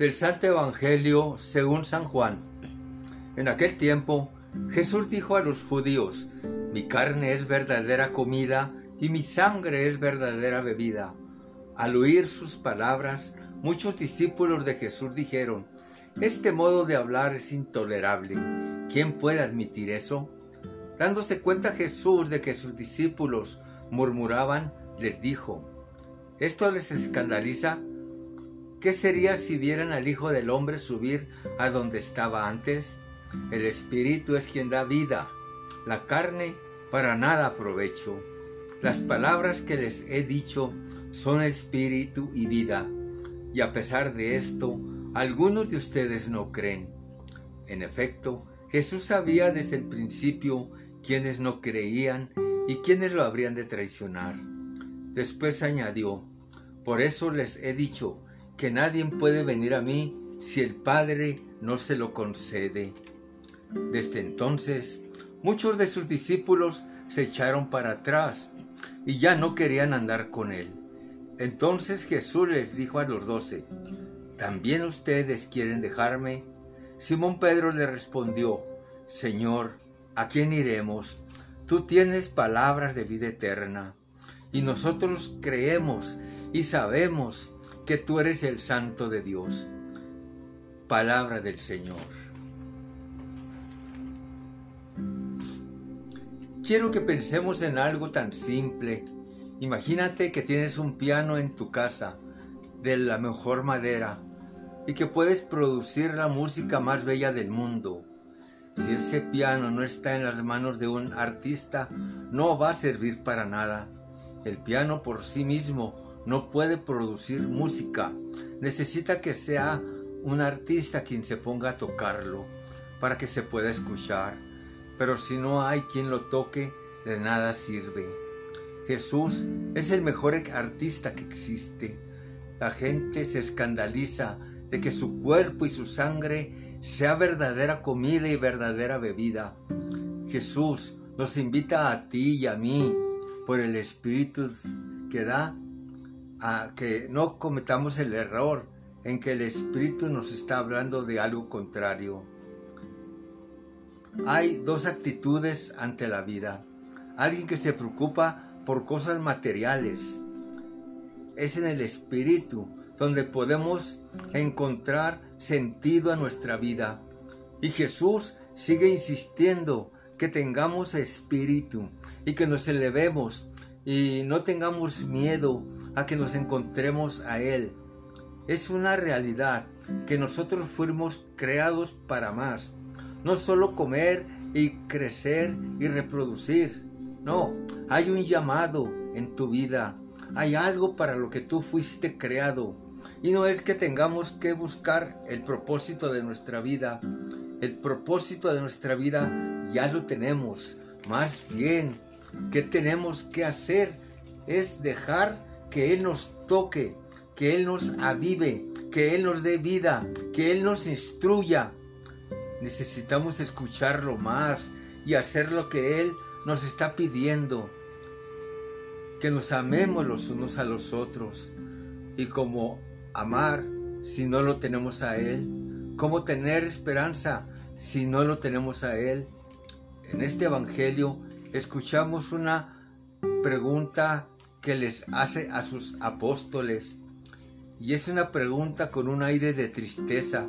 Del Santo Evangelio según San Juan. En aquel tiempo, Jesús dijo a los judíos, Mi carne es verdadera comida y mi sangre es verdadera bebida. Al oír sus palabras, muchos discípulos de Jesús dijeron, Este modo de hablar es intolerable. ¿Quién puede admitir eso? Dándose cuenta Jesús de que sus discípulos murmuraban, les dijo, ¿esto les escandaliza? ¿Qué sería si vieran al Hijo del Hombre subir a donde estaba antes? El Espíritu es quien da vida, la carne para nada aprovecho. Las palabras que les he dicho son espíritu y vida, y a pesar de esto, algunos de ustedes no creen. En efecto, Jesús sabía desde el principio quiénes no creían y quiénes lo habrían de traicionar. Después añadió, por eso les he dicho, que nadie puede venir a mí si el Padre no se lo concede. Desde entonces, muchos de sus discípulos se echaron para atrás y ya no querían andar con él. Entonces Jesús les dijo a los doce, ¿también ustedes quieren dejarme? Simón Pedro le respondió, Señor, ¿a quién iremos? Tú tienes palabras de vida eterna, y nosotros creemos y sabemos que tú eres el santo de Dios. Palabra del Señor. Quiero que pensemos en algo tan simple. Imagínate que tienes un piano en tu casa de la mejor madera y que puedes producir la música más bella del mundo. Si ese piano no está en las manos de un artista, no va a servir para nada. El piano por sí mismo no puede producir música. Necesita que sea un artista quien se ponga a tocarlo para que se pueda escuchar. Pero si no hay quien lo toque, de nada sirve. Jesús es el mejor artista que existe. La gente se escandaliza de que su cuerpo y su sangre sea verdadera comida y verdadera bebida. Jesús nos invita a ti y a mí por el Espíritu que da a que no cometamos el error en que el Espíritu nos está hablando de algo contrario. Hay dos actitudes ante la vida. Alguien que se preocupa por cosas materiales. Es en el Espíritu donde podemos encontrar sentido a nuestra vida. Y Jesús sigue insistiendo que tengamos espíritu y que nos elevemos y no tengamos miedo a que nos encontremos a Él. Es una realidad que nosotros fuimos creados para más. No solo comer y crecer y reproducir. No, hay un llamado en tu vida. Hay algo para lo que tú fuiste creado. Y no es que tengamos que buscar el propósito de nuestra vida. El propósito de nuestra vida ya lo tenemos. Más bien, ¿qué tenemos que hacer? Es dejar que Él nos toque, que Él nos avive, que Él nos dé vida, que Él nos instruya. Necesitamos escucharlo más y hacer lo que Él nos está pidiendo. Que nos amemos los unos a los otros. Y como amar si no lo tenemos a Él. Cómo tener esperanza si no lo tenemos a Él. En este Evangelio escuchamos una pregunta que les hace a sus apóstoles. Y es una pregunta con un aire de tristeza.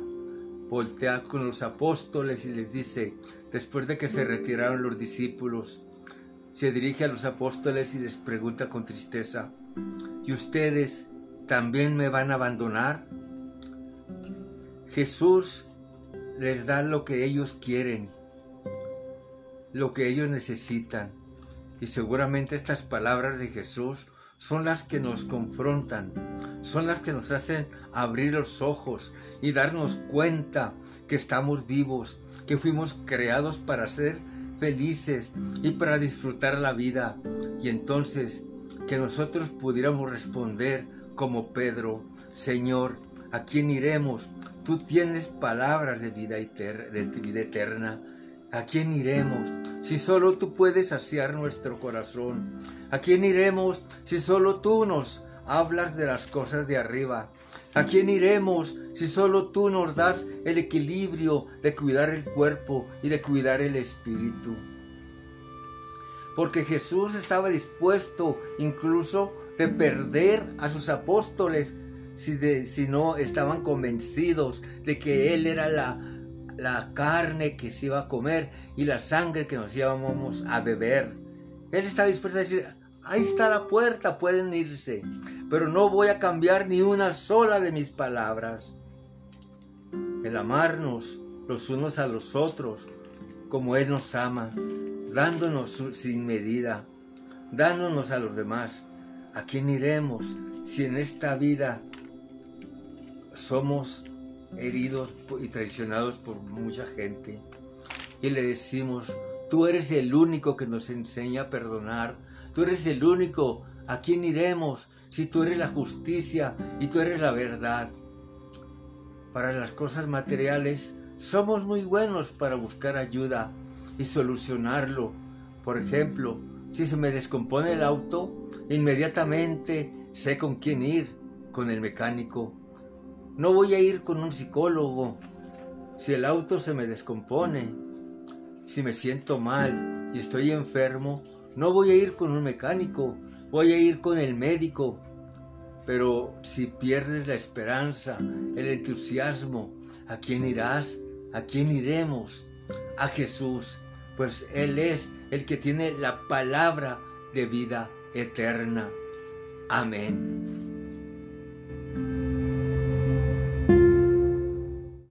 Voltea con los apóstoles y les dice, después de que se retiraron los discípulos, se dirige a los apóstoles y les pregunta con tristeza, ¿y ustedes también me van a abandonar? Jesús les da lo que ellos quieren, lo que ellos necesitan. Y seguramente estas palabras de Jesús son las que nos confrontan, son las que nos hacen abrir los ojos y darnos cuenta que estamos vivos, que fuimos creados para ser felices y para disfrutar la vida. Y entonces que nosotros pudiéramos responder como Pedro, Señor, ¿a quién iremos? Tú tienes palabras de vida, eterna. ¿A quién iremos si solo tú puedes saciar nuestro corazón? ¿A quién iremos si solo tú nos hablas de las cosas de arriba? ¿A quién iremos si solo tú nos das el equilibrio de cuidar el cuerpo y de cuidar el espíritu? Porque Jesús estaba dispuesto incluso de perder a sus apóstoles si, si no estaban convencidos de que Él era la, la carne que se iba a comer y la sangre que nos íbamos a beber. Él estaba dispuesto a decir, ahí está la puerta, pueden irse, pero no voy a cambiar ni una sola de mis palabras. El amarnos los unos a los otros, como Él nos ama, dándonos sin medida, dándonos a los demás. ¿A quién iremos si en esta vida somos heridos y traicionados por mucha gente? Y le decimos, tú eres el único que nos enseña a perdonar, tú eres el único a quién iremos si tú eres la justicia y tú eres la verdad. Para las cosas materiales somos muy buenos para buscar ayuda y solucionarlo. Por ejemplo, si se me descompone el auto, inmediatamente sé con quién ir, con el mecánico. No voy a ir con un psicólogo. Si el auto se me descompone, si me siento mal y estoy enfermo, no voy a ir con un mecánico, voy a ir con el médico. Pero si pierdes la esperanza, el entusiasmo, ¿a quién irás? ¿A quién iremos? A Jesús, pues Él es el que tiene la palabra de vida eterna. Amén.